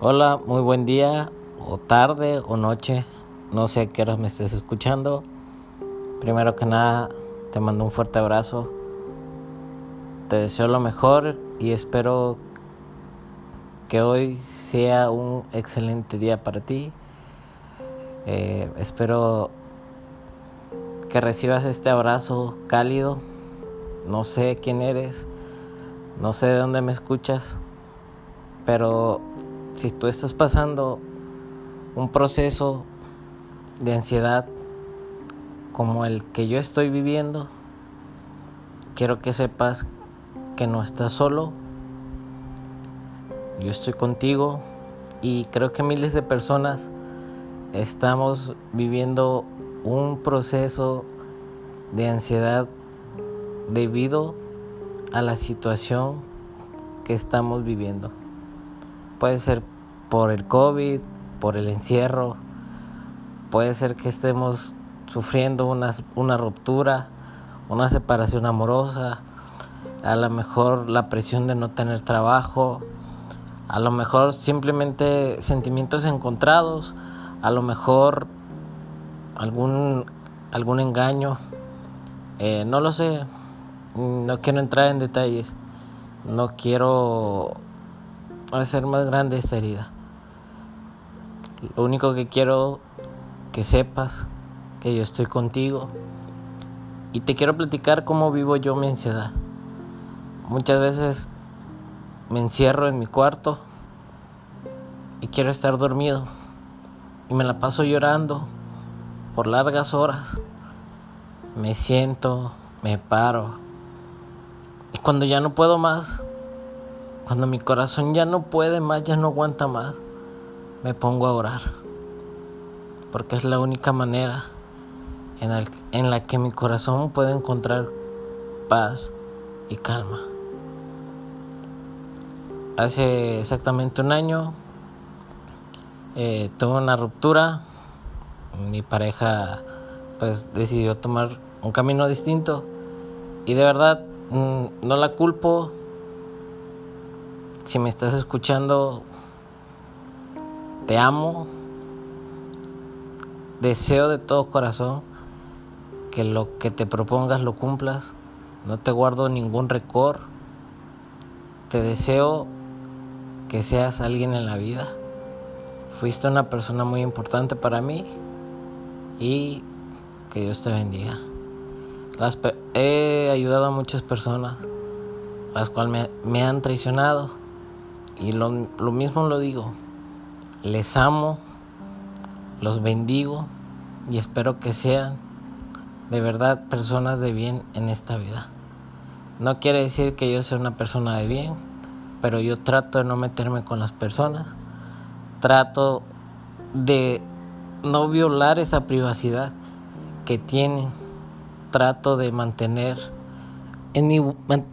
Hola, muy buen día, o tarde, o noche. No sé a qué hora me estés escuchando. Primero que nada, te mando un fuerte abrazo. Te deseo lo mejor y espero que hoy sea un excelente día para ti. Eh, espero que recibas este abrazo cálido. No sé quién eres, no sé de dónde me escuchas, pero si tú estás pasando un proceso de ansiedad como el que yo estoy viviendo, quiero que sepas que no estás solo. Yo estoy contigo y creo que miles de personas estamos viviendo un proceso de ansiedad debido a la situación que estamos viviendo. Puede ser por el COVID, por el encierro, puede ser que estemos sufriendo una, una ruptura, una separación amorosa, a lo mejor la presión de no tener trabajo, a lo mejor simplemente sentimientos encontrados, a lo mejor algún, algún engaño, eh, no lo sé, no quiero entrar en detalles, no quiero hacer más grande esta herida. Lo único que quiero que sepas que yo estoy contigo y te quiero platicar cómo vivo yo mi ansiedad. Muchas veces me encierro en mi cuarto y quiero estar dormido y me la paso llorando por largas horas. Me siento, me paro y cuando ya no puedo más, cuando mi corazón ya no puede más, ya no aguanta más, me pongo a orar. Porque es la única manera en, la que mi corazón puede encontrar paz y calma. Hace exactamente un año eh, tuve una ruptura. Mi pareja pues decidió tomar un camino distinto. Y de verdad mm, no la culpo si me estás escuchando, te amo. Deseo de todo corazón que lo que te propongas lo cumplas. No te guardo ningún récord. Te deseo que seas alguien en la vida. Fuiste una persona muy importante para mí y que Dios te bendiga. he ayudado a muchas personas, las cuales me han traicionado y lo, mismo lo digo, les amo, los bendigo y espero que sean de verdad personas de bien en esta vida. No quiere decir que yo sea una persona de bien, pero yo trato de no meterme con las personas, trato de no violar esa privacidad que tienen, trato de mantener en mi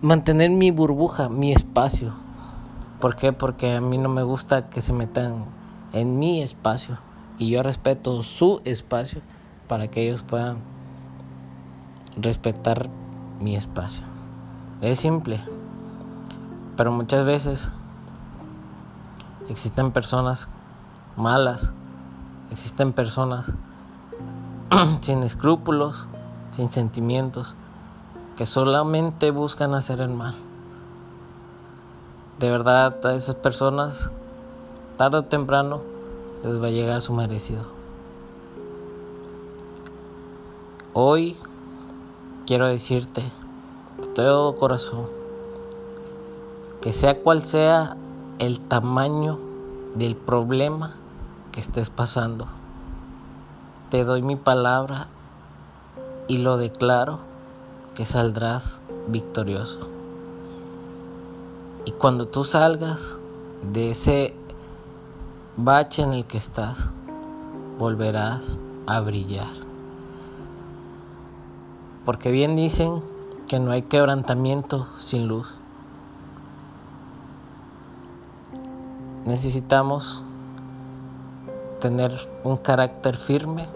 mantener mi burbuja, mi espacio. ¿Por qué? Porque a mí no me gusta que se metan en mi espacio y yo respeto su espacio para que ellos puedan respetar mi espacio. Es simple, pero muchas veces existen personas malas, existen personas sin escrúpulos, sin sentimientos, que solamente buscan hacer el mal de verdad a esas personas, tarde o temprano, les va a llegar su merecido. Hoy quiero decirte de todo corazón que sea cual sea el tamaño del problema que estés pasando, te doy mi palabra y lo declaro que saldrás victorioso. Y cuando tú salgas de ese bache en el que estás, volverás a brillar. Porque bien dicen que no hay quebrantamiento sin luz. Necesitamos tener un carácter firme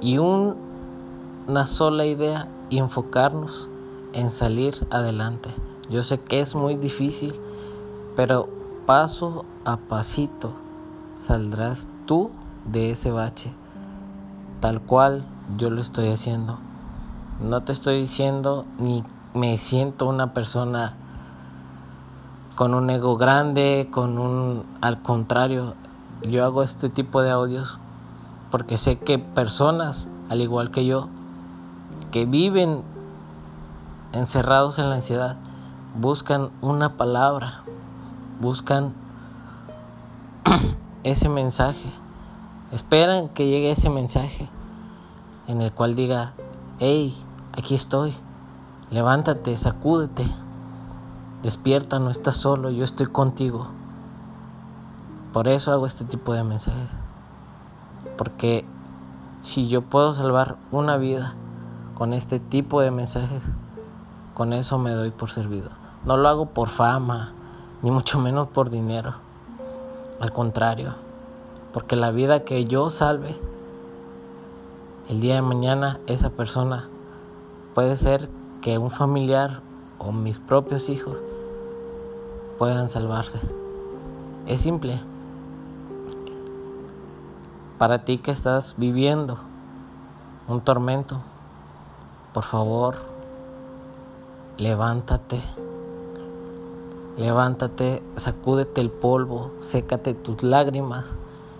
y una sola idea y enfocarnos en salir adelante. Yo sé que es muy difícil, pero paso a pasito saldrás tú de ese bache, tal cual yo lo estoy haciendo. No te estoy diciendo ni me siento una persona con un ego grande, con un... Al contrario, yo hago este tipo de audios porque sé que personas, al igual que yo, que viven encerrados en la ansiedad, buscan una palabra, buscan ese mensaje, esperan que llegue ese mensaje en el cual diga, hey, aquí estoy, levántate, sacúdete, despierta, no estás solo, yo estoy contigo. Por eso hago este tipo de mensajes. Porque si yo puedo salvar una vida con este tipo de mensajes, con eso me doy por servido. No lo hago por fama, ni mucho menos por dinero. Al contrario, porque la vida que yo salve, el día de mañana esa persona puede ser que un familiar o mis propios hijos puedan salvarse. Es simple. Para ti que estás viviendo un tormento, por favor, levántate. Levántate, sacúdete el polvo, sécate tus lágrimas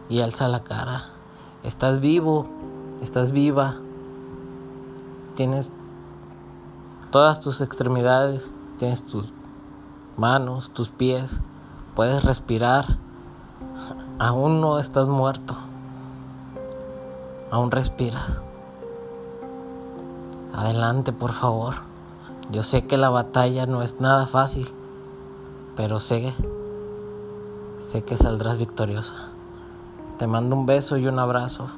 y alza la cara. Estás vivo, estás viva. Tienes todas tus extremidades, tienes tus manos, tus pies, puedes respirar. Aún no estás muerto aún respiras. Adelante, por favor. Yo sé que la batalla no es nada fácil, pero sé, sé que saldrás victoriosa. Te mando un beso y un abrazo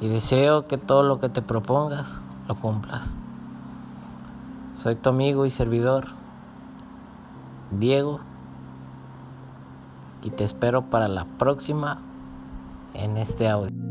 y deseo que todo lo que te propongas lo cumplas. Soy tu amigo y servidor, Diego, y te espero para la próxima en este audio.